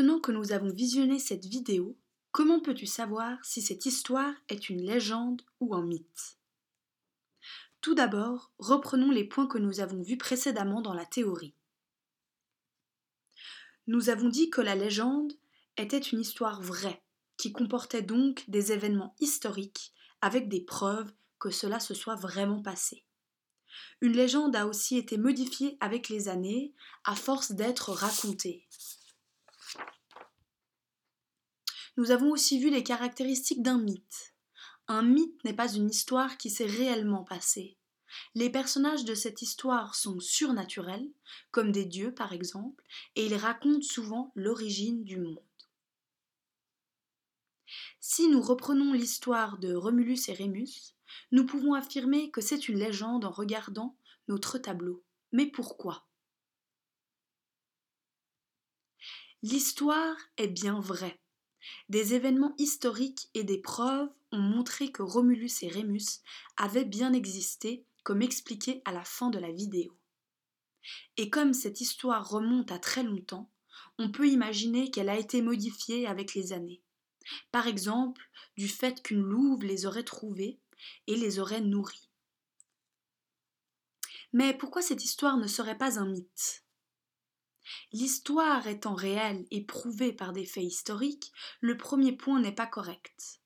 Maintenant que nous avons visionné cette vidéo, comment peux-tu savoir si cette histoire est une légende ou un mythe? Tout d'abord, reprenons les points que nous avons vus précédemment dans la théorie. Nous avons dit que la légende était une histoire vraie, qui comportait donc des événements historiques avec des preuves que cela se soit vraiment passé. Une légende a aussi été modifiée avec les années à force d'être racontée. Nous avons aussi vu les caractéristiques d'un mythe. Un mythe n'est pas une histoire qui s'est réellement passée. Les personnages de cette histoire sont surnaturels, comme des dieux par exemple, et ils racontent souvent l'origine du monde. Si nous reprenons l'histoire de Romulus et Rémus, nous pouvons affirmer que c'est une légende en regardant notre tableau. Mais pourquoi? L'histoire est bien vraie. Des événements historiques et des preuves ont montré que Romulus et Rémus avaient bien existé, comme expliqué à la fin de la vidéo. Et comme cette histoire remonte à très longtemps, on peut imaginer qu'elle a été modifiée avec les années. Par exemple, du fait qu'une louve les aurait trouvés et les aurait nourris. Mais pourquoi cette histoire ne serait pas un mythe? L'histoire étant réelle et prouvée par des faits historiques, le premier point n'est pas correct.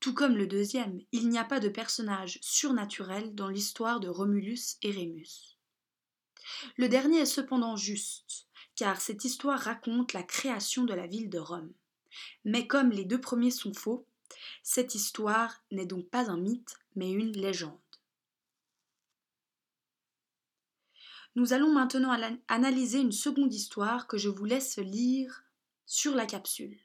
Tout comme le deuxième, il n'y a pas de personnage surnaturel dans l'histoire de Romulus et Rémus. Le dernier est cependant juste, car cette histoire raconte la création de la ville de Rome. Mais comme les deux premiers sont faux, cette histoire n'est donc pas un mythe, mais une légende. Nous allons maintenant analyser une seconde histoire que je vous laisse lire sur la capsule.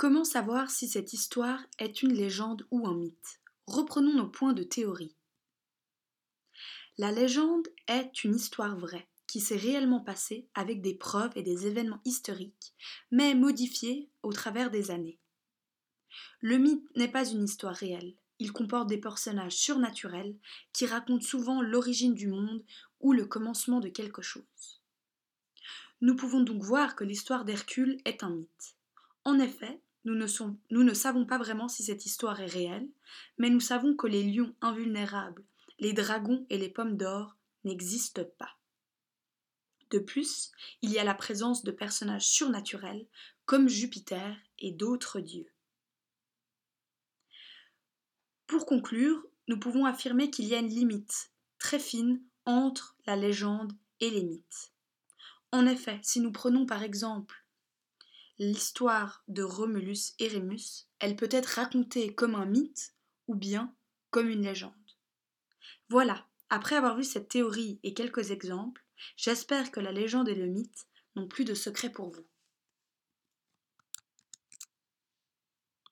Comment savoir si cette histoire est une légende ou un mythe? Reprenons nos points de théorie. La légende est une histoire vraie, qui s'est réellement passée avec des preuves et des événements historiques, mais modifiés au travers des années. Le mythe n'est pas une histoire réelle, il comporte des personnages surnaturels qui racontent souvent l'origine du monde ou le commencement de quelque chose. Nous pouvons donc voir que l'histoire d'Hercule est un mythe. En effet, nous ne, savons pas vraiment si cette histoire est réelle, mais nous savons que les lions invulnérables, les dragons et les pommes d'or n'existent pas. De plus, il y a la présence de personnages surnaturels comme Jupiter et d'autres dieux. Pour conclure, nous pouvons affirmer qu'il y a une limite très fine entre la légende et les mythes. En effet, si nous prenons par exemple l'histoire de Romulus et Rémus, elle peut être racontée comme un mythe ou bien comme une légende. Voilà, après avoir vu cette théorie et quelques exemples, j'espère que la légende et le mythe n'ont plus de secret pour vous.